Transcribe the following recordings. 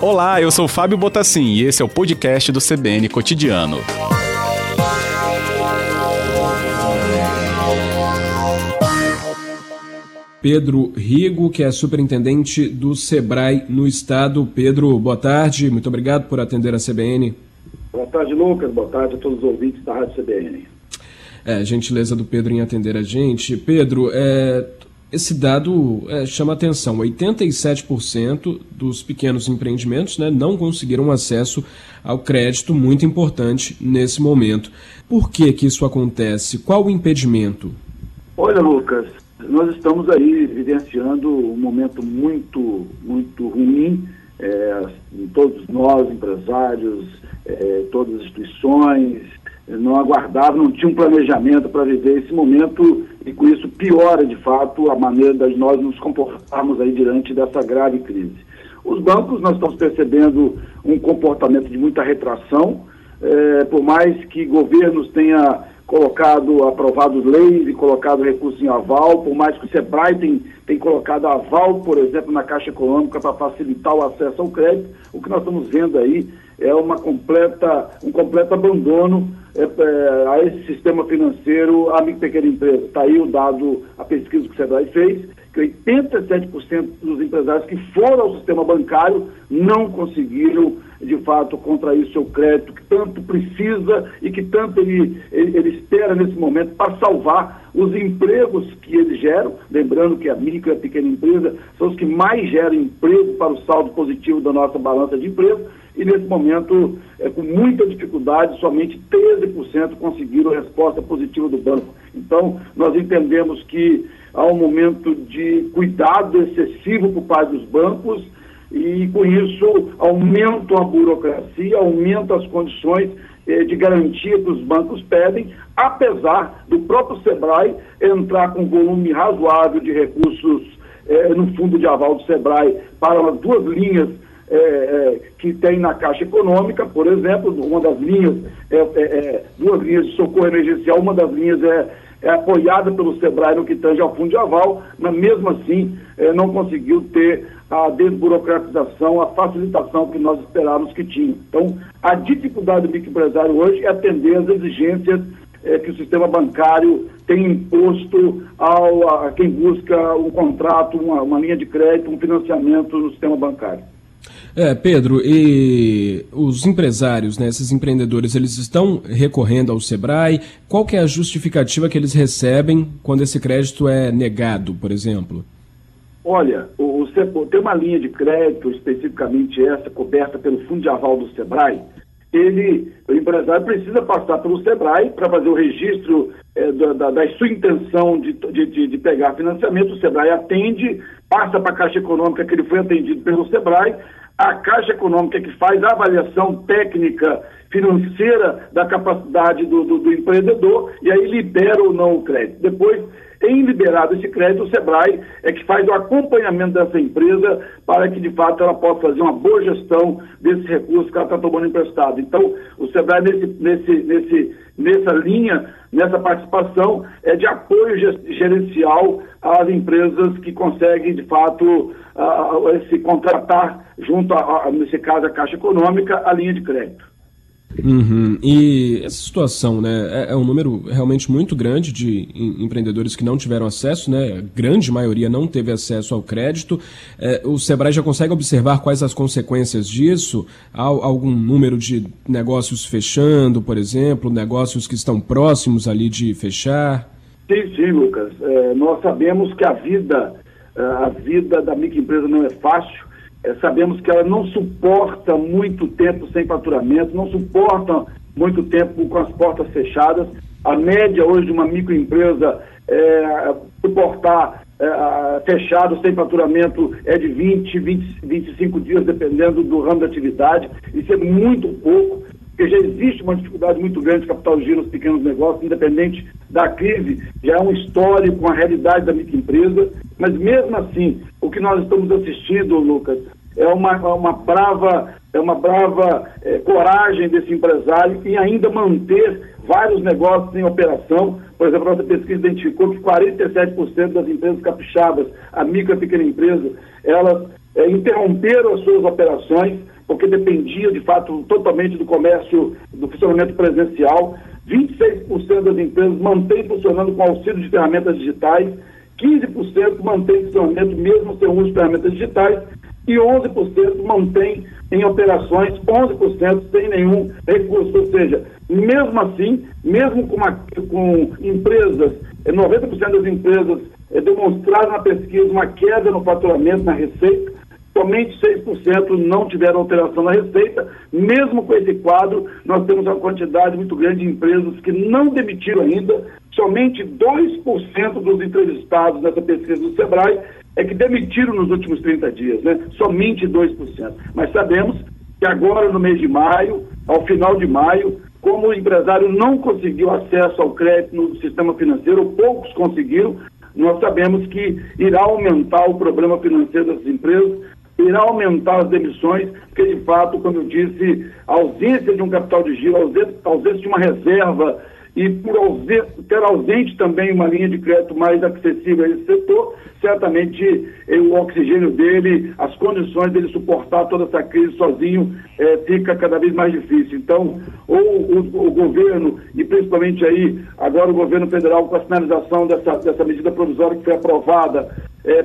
Olá, eu sou Fábio Botassin e esse é o podcast do CBN Cotidiano. Pedro Rigo, que é superintendente do SEBRAE no estado. Pedro, boa tarde, muito obrigado por atender a CBN. Boa tarde, Lucas. Boa tarde a todos os ouvintes da Rádio CBN. É, gentileza do Pedro em atender a gente. Pedro, é, esse dado é, chama atenção: 87% dos pequenos empreendimentos né, não conseguiram acesso ao crédito, muito importante nesse momento. Por que, que isso acontece? Qual o impedimento? Olha, Lucas, nós estamos aí vivenciando um momento muito, muito ruim. É, todos nós, empresários, é, todas as instituições, não aguardavam, não tinham um planejamento para viver esse momento e com isso piora de fato a maneira de nós nos comportarmos aí diante dessa grave crise. Os bancos, nós estamos percebendo um comportamento de muita retração, é, por mais que governos tenham colocado, aprovado leis e colocado recursos em aval, por mais que o SEBRAE tem, tem colocado aval, por exemplo, na Caixa Econômica para facilitar o acesso ao crédito, o que nós estamos vendo aí é uma completa, um completo abandono é, é, a esse sistema financeiro, a micro e pequena empresa. Está aí o dado, a pesquisa que o SEBRAE fez, que 87% dos empresários que foram ao sistema bancário não conseguiram, de fato, contrair seu crédito, que tanto precisa e que tanto ele, ele, ele espera nesse momento para salvar os empregos que eles geram. Lembrando que a micro e a pequena empresa são os que mais geram emprego para o saldo positivo da nossa balança de emprego. E nesse momento, é, com muita dificuldade, somente 13% conseguiram resposta positiva do banco. Então, nós entendemos que há um momento de cuidado excessivo por parte dos bancos e, com isso, aumenta a burocracia, aumenta as condições eh, de garantia que os bancos pedem, apesar do próprio SEBRAE entrar com um volume razoável de recursos eh, no fundo de aval do SEBRAE para as duas linhas é, é, que tem na Caixa Econômica, por exemplo, uma das linhas, é, é, é duas linhas de socorro emergencial, uma das linhas é, é apoiada pelo SEBRAE no que tange ao fundo de aval, mas mesmo assim é, não conseguiu ter a desburocratização, a facilitação que nós esperávamos que tinha. Então, a dificuldade do microempresário hoje é atender às exigências é, que o sistema bancário tem imposto ao, a quem busca um contrato, uma, uma linha de crédito, um financiamento no sistema bancário. É, Pedro, e os empresários, né, esses empreendedores, eles estão recorrendo ao Sebrae? Qual que é a justificativa que eles recebem quando esse crédito é negado, por exemplo? Olha, o, o, tem uma linha de crédito, especificamente essa, coberta pelo Fundo de Aval do Sebrae. Ele, o empresário precisa passar pelo Sebrae para fazer o registro é, da, da, sua intenção de, de, de, pegar financiamento. O Sebrae atende, passa para a Caixa Econômica que ele foi atendido pelo Sebrae, a Caixa Econômica que faz a avaliação técnica financeira da capacidade do, do, do empreendedor e aí libera ou não o crédito. Depois, em liberado esse crédito, o SEBRAE é que faz o acompanhamento dessa empresa para que, de fato, ela possa fazer uma boa gestão desses recursos que ela está tomando emprestado. Então, o SEBRAE, nesse, nesse, nesse, nessa linha, nessa participação, é de apoio gerencial às empresas que conseguem, de fato, se contratar junto, nesse caso, a Caixa Econômica, a linha de crédito. Uhum. E essa situação, né, é, é, um número realmente muito grande de empreendedores que não tiveram acesso, né, a grande maioria não teve acesso ao crédito. É, o Sebrae já consegue observar quais as consequências disso? Há algum número de negócios fechando, por exemplo, negócios que estão próximos ali de fechar? Sim, sim, Lucas. É, nós sabemos que a vida, a vida da microempresa não é fácil é, sabemos que ela não suporta muito tempo sem faturamento, não suporta muito tempo com as portas fechadas. A média hoje de uma microempresa é, suportar é, fechado sem faturamento é de 20, 20, 25 dias, dependendo do ramo da atividade. Isso é muito pouco, porque já existe uma dificuldade muito grande de capital de giro nos pequenos negócios, independente da crise, já é um histórico com a realidade da microempresa. Mas mesmo assim, o que nós estamos assistindo, Lucas, é uma, uma brava é uma brava é, coragem desse empresário em ainda manter vários negócios em operação. Por exemplo, a nossa pesquisa identificou que 47% das empresas capixabas, a micro e pequena empresa, elas é, interromperam as suas operações porque dependia, de fato, totalmente do comércio, do funcionamento presencial. 26% das empresas mantêm funcionando com auxílio de ferramentas digitais, 15% mantém funcionamento mesmo sem uso de ferramentas digitais e 11% mantém em operações, 11% sem nenhum recurso. Ou seja, mesmo assim, mesmo com, uma, com empresas, 90% das empresas é, demonstraram na pesquisa uma queda no faturamento, na receita, somente 6% não tiveram alteração na receita. Mesmo com esse quadro, nós temos uma quantidade muito grande de empresas que não demitiram ainda. Somente 2% dos entrevistados nessa pesquisa do SEBRAE é que demitiram nos últimos 30 dias, né? Somente 2%. Mas sabemos que agora, no mês de maio, ao final de maio, como o empresário não conseguiu acesso ao crédito no sistema financeiro, poucos conseguiram, nós sabemos que irá aumentar o problema financeiro das empresas, irá aumentar as demissões, porque de fato, como eu disse, a ausência de um capital de giro, a ausência, de uma reserva e por ausente, ter ausente também uma linha de crédito mais acessível a esse setor, certamente eh, o oxigênio dele, as condições dele suportar toda essa crise sozinho eh, fica cada vez mais difícil. Então, ou o, o, governo, e principalmente aí, agora o governo federal com a finalização dessa, dessa medida provisória que foi aprovada, eh,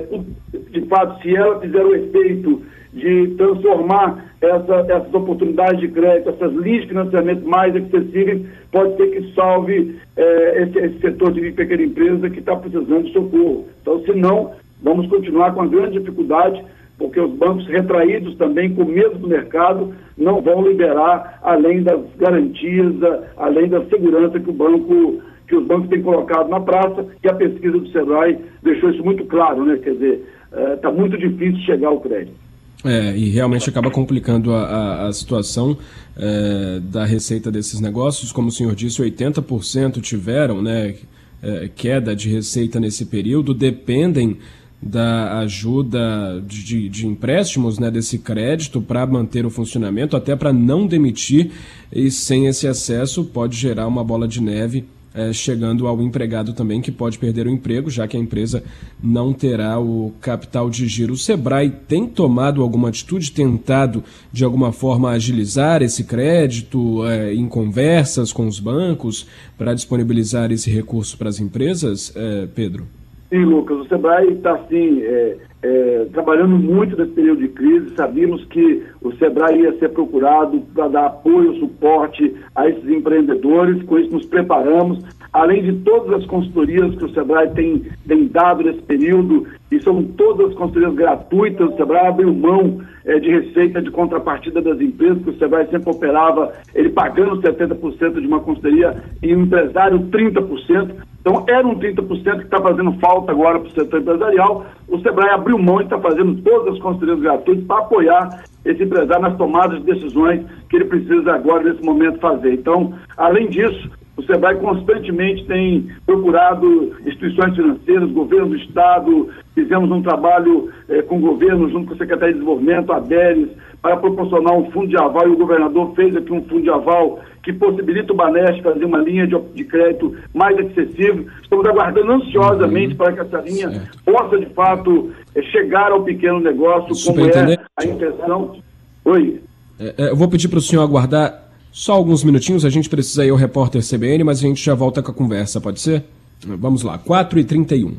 de fato, se ela fizer o efeito de transformar essa, essas oportunidades de crédito, essas linhas de financiamento mais acessíveis, pode ser que salve eh, esse, esse, setor de pequena empresa que está precisando de socorro. Então, se não, vamos continuar com a grande dificuldade, porque os bancos retraídos também, com medo do mercado, não vão liberar além das garantias, além da segurança que o banco que os bancos têm colocado na praça, e a pesquisa do Sebrae deixou isso muito claro, né? Quer dizer, está eh, muito difícil chegar ao crédito. É, e realmente acaba complicando a, a, a situação é, da receita desses negócios. Como o senhor disse, 80% tiveram né, é, queda de receita nesse período, dependem da ajuda de, de, empréstimos né, desse crédito para manter o funcionamento, até para não demitir, e sem esse acesso pode gerar uma bola de neve é, chegando ao empregado também, que pode perder o emprego, já que a empresa não terá o capital de giro. O Sebrae tem tomado alguma atitude, tentado de alguma forma agilizar esse crédito é, em conversas com os bancos para disponibilizar esse recurso para as empresas, é, Pedro? Sim, Lucas, o Sebrae está assim, é, é, trabalhando muito nesse período de crise. Sabíamos que o Sebrae ia ser procurado para dar apoio, suporte a esses empreendedores. Com isso, nos preparamos. Além de todas as consultorias que o Sebrae tem, tem dado nesse período, e são todas as consultorias gratuitas, o Sebrae abriu mão é, de receita de contrapartida das empresas, que o Sebrae sempre operava, ele pagando 70% de uma consultoria e o empresário 30%. Então, era um 30% que está fazendo falta agora para o setor empresarial. O Sebrae abriu mão e está fazendo todas as consultorias gratuitas para apoiar esse empresário nas tomadas de decisões que ele precisa agora, nesse momento, fazer. Então, além disso, o SEBRAE constantemente tem procurado instituições financeiras, governo do Estado, fizemos um trabalho eh, com o governo, junto com a Secretaria de Desenvolvimento, a DERES, para proporcionar um fundo de aval, e o governador fez aqui um fundo de aval que possibilita o Banesp fazer uma linha de, de crédito mais acessível. Estamos aguardando ansiosamente uhum. para que essa linha certo. possa, de fato, eh, chegar ao pequeno negócio, como é a intenção. Oi. É, é, eu vou pedir para o senhor aguardar só alguns minutinhos, a gente precisa ir ao repórter CBN, mas a gente já volta com a conversa, pode ser? Vamos lá, 4h31.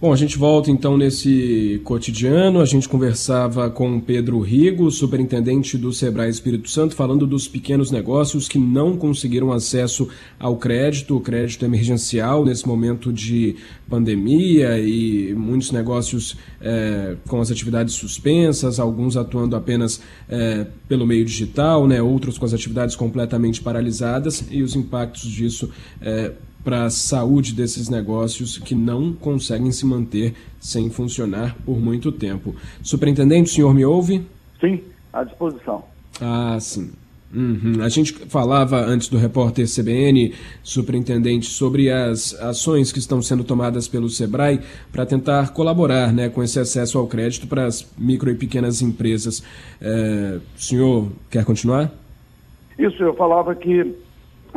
Bom, a gente volta então nesse cotidiano. A gente conversava com Pedro Rigo, superintendente do Sebrae Espírito Santo, falando dos pequenos negócios que não conseguiram acesso ao crédito, o crédito emergencial nesse momento de pandemia e muitos negócios é, com as atividades suspensas, alguns atuando apenas é, pelo meio digital, né, outros com as atividades completamente paralisadas e os impactos disso. É, para a saúde desses negócios que não conseguem se manter sem funcionar por muito tempo. Superintendente, o senhor me ouve? Sim, à disposição. Ah, sim. Uhum. A gente falava antes do repórter CBN, superintendente, sobre as ações que estão sendo tomadas pelo SEBRAE para tentar colaborar né, com esse acesso ao crédito para as micro e pequenas empresas. É, o senhor quer continuar? Isso, eu falava que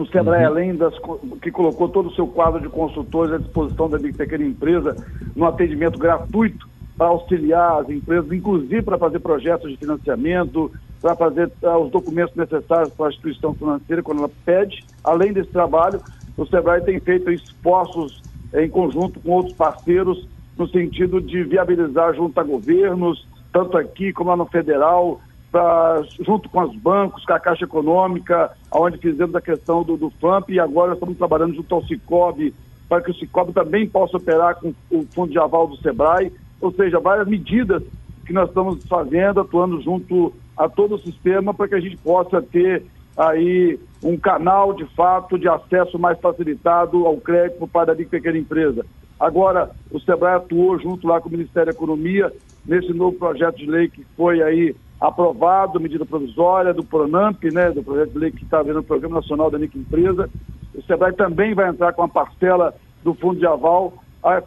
o SEBRAE, uhum. além das que colocou todo o seu quadro de consultores à disposição da pequena empresa no atendimento gratuito para auxiliar as empresas, inclusive para fazer projetos de financiamento, para fazer uh, os documentos necessários para a instituição financeira quando ela pede. Além desse trabalho, o SEBRAE tem feito esforços em conjunto com outros parceiros no sentido de viabilizar junto a governos, tanto aqui como lá no federal, pra, junto com os bancos, com a Caixa Econômica, onde fizemos a questão do, do FAMP e agora estamos trabalhando junto ao Cicobi, para que o Cicobi também possa operar com o fundo de aval do SEBRAE, ou seja, várias medidas que nós estamos fazendo, atuando junto a todo o sistema para que a gente possa ter aí um canal de fato de acesso mais facilitado ao crédito para a pequena empresa. Agora, o SEBRAE atuou junto lá com o Ministério da Economia nesse novo projeto de lei que foi aí aprovado, medida provisória do PRONAMP, né, do projeto de lei que está vendo o Programa Nacional da Microempresa. O SEBRAE também vai entrar com a parcela do fundo de aval,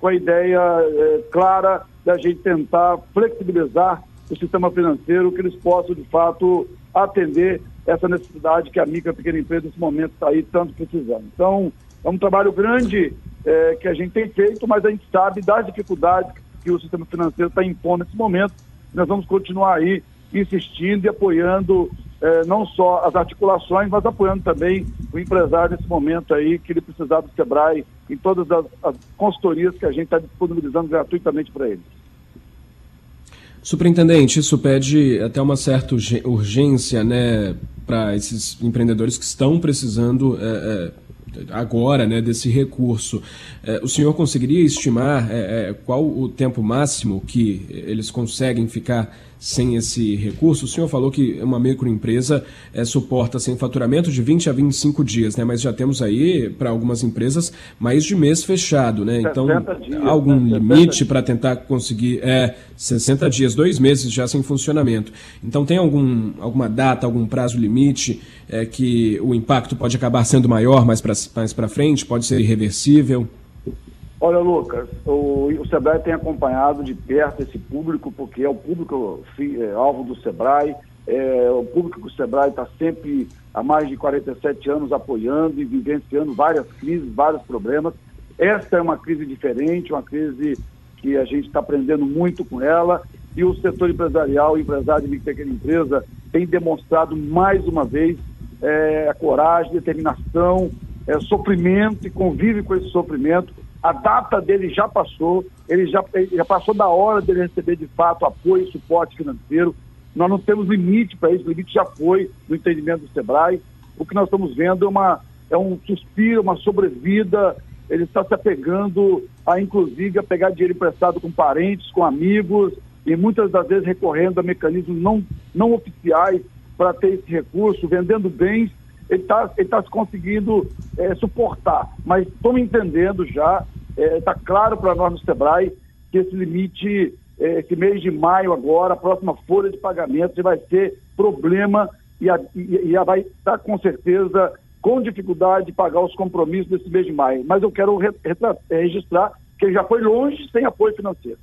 com a ideia é, clara da gente tentar flexibilizar o sistema financeiro, que eles possam, de fato, atender essa necessidade que a micro e pequena empresa, nesse momento, está aí tanto precisando. Então, é um trabalho grande é, que a gente tem feito, mas a gente sabe das dificuldades que o sistema financeiro está impondo nesse momento. Nós vamos continuar aí insistindo e apoiando é, não só as articulações, mas apoiando também o empresário nesse momento aí, que ele precisar do SEBRAE em todas as, as consultorias que a gente está disponibilizando gratuitamente para eles. Superintendente, isso pede até uma certa urgência né, para esses empreendedores que estão precisando é, é, agora né, desse recurso. É, o senhor conseguiria estimar qual o tempo máximo que eles conseguem ficar sem esse recurso? O senhor falou que uma microempresa é, suporta sem faturamento de 20 a 25 dias, né? mas já temos aí, para algumas empresas, mais de mês fechado. Né? Então, dias, algum né? limite para tentar conseguir é, 60 dias, dois meses já sem funcionamento. Então, tem algum, alguma data, algum prazo limite é, que o impacto pode acabar sendo maior mais para mais frente? Pode ser irreversível? Olha, Lucas, o, o Sebrae tem acompanhado de perto esse público, porque é o público é, alvo do Sebrae, é o público que o Sebrae está sempre há mais de 47 anos apoiando e vivenciando várias crises, vários problemas. Esta é uma crise diferente, uma crise que a gente está aprendendo muito com ela e o setor empresarial, empresário de pequena empresa, tem demonstrado mais uma vez é, a coragem, determinação, é, sofrimento e convive com esse sofrimento a data dele já passou, ele já, ele já passou da hora dele receber de fato apoio e suporte financeiro. Nós não temos limite para isso, o limite já foi no entendimento do SEBRAE. O que nós estamos vendo é, uma, é um suspiro, uma sobrevida. Ele está se apegando a, inclusive, a pegar dinheiro emprestado com parentes, com amigos, e muitas das vezes recorrendo a mecanismos não, não oficiais para ter esse recurso, vendendo bens ele está tá conseguindo é, suportar. Mas estamos entendendo já, está é, claro para nós no SEBRAE que esse limite, é, esse mês de maio agora, a próxima folha de pagamento vai ser problema e, a, e, a vai estar com certeza com dificuldade de pagar os compromissos desse mês de maio. Mas eu quero re, é, registrar que ele já foi longe sem apoio financeiro.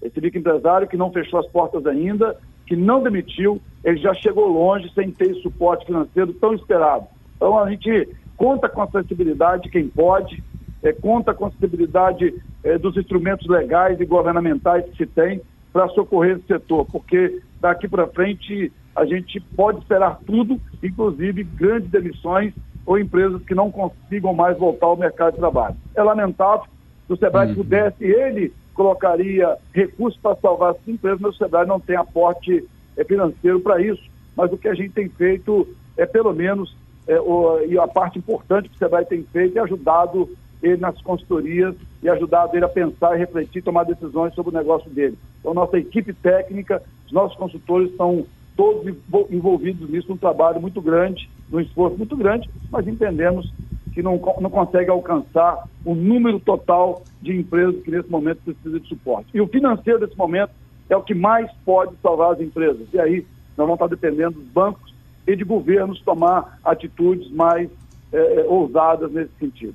Esse microempresário que não fechou as portas ainda, que não demitiu, ele já chegou longe sem ter suporte financeiro tão esperado. Então a gente conta com a sensibilidade de quem pode, é, conta com a sensibilidade é, dos instrumentos legais e governamentais que se tem para socorrer esse setor, porque daqui para frente a gente pode esperar tudo, inclusive grandes demissões ou empresas que não consigam mais voltar ao mercado de trabalho. É lamentável, se o Sebrae uhum. pudesse, ele colocaria recursos para salvar essas empresas, mas o Sebrae não tem aporte é, financeiro para isso. Mas o que a gente tem feito é, pelo menos, é, o, e a parte importante que o Sebrae tem feito é ajudado ele nas consultorias e ajudado ele a pensar refletir, tomar decisões sobre o negócio dele. Então, nossa equipe técnica, os nossos consultores estão todos envolvidos nisso, um trabalho muito grande, um esforço muito grande, mas entendemos que não, não consegue alcançar o número total de empresas que nesse momento precisam de suporte. E o financeiro desse momento é o que mais pode salvar as empresas. E aí nós vamos estar dependendo dos bancos e de governos tomar atitudes mais é, ousadas nesse sentido.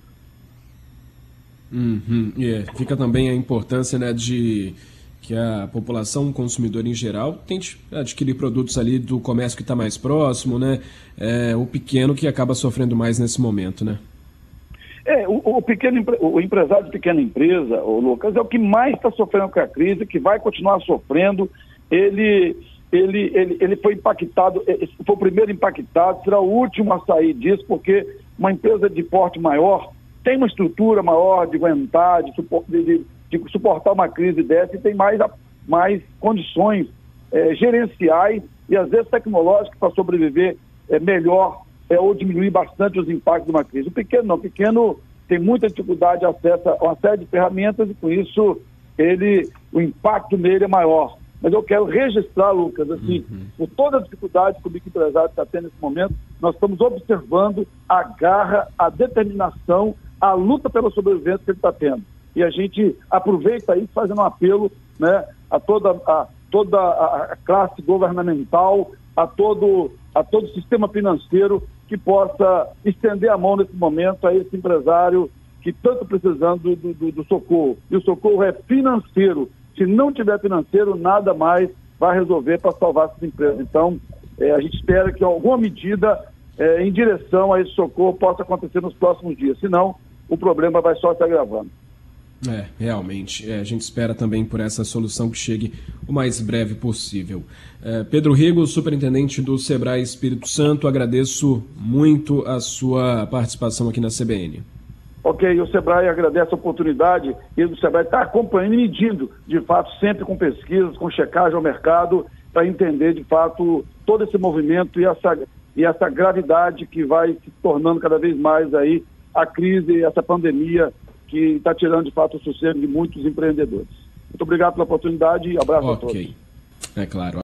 Uhum. Yeah. Fica também a importância né, de que a população, o consumidor em geral, tente adquirir produtos ali do comércio que está mais próximo, né? É, o pequeno que acaba sofrendo mais nesse momento, né? É, o, o, pequeno, o empresário de pequena empresa, o Lucas, é o que mais está sofrendo com a crise, que vai continuar sofrendo. Ele, ele, ele, ele foi impactado, é, foi o primeiro impactado, será o último a sair disso, porque uma empresa de porte maior tem uma estrutura maior de aguentar, de, de, de suportar uma crise dessa e tem mais, mais condições é, gerenciais e às vezes tecnológicas para sobreviver é, melhor é, ou diminuir bastante os impactos de uma crise. O pequeno não, o pequeno tem muita dificuldade de acesso a uma série de ferramentas e com isso ele, o impacto nele é maior. Mas eu quero registrar, Lucas, assim, uhum. por toda a dificuldade que o microempresário está tendo nesse momento, nós estamos observando a garra, a determinação, a luta pela sobrevivência que ele está tendo. E a gente aproveita isso fazendo um apelo né, a toda, a, toda a classe governamental, a todo, a todo o sistema financeiro que possa estender a mão nesse momento a esse empresário que tanto precisando do, do, do socorro. E o socorro é financeiro. Se não tiver financeiro, nada mais vai resolver para salvar essas empresas. Então, é, a gente espera que alguma medida é, em direção a esse socorro possa acontecer nos próximos dias. Senão, o problema vai só se agravando. É, realmente. É, a gente espera também por essa solução que chegue o mais breve possível. É, Pedro Rigo, superintendente do Sebrae Espírito Santo, agradeço muito a sua participação aqui na CBN. Ok, o Sebrae agradece a oportunidade e o Sebrae está acompanhando e medindo, de fato, sempre com pesquisas, com checagem ao mercado, para entender, de fato, todo esse movimento e essa, e essa gravidade que vai se tornando cada vez mais aí a crise essa pandemia que está tirando, de fato, o sossego de muitos empreendedores. Muito obrigado pela oportunidade e abraço okay. a todos. É claro.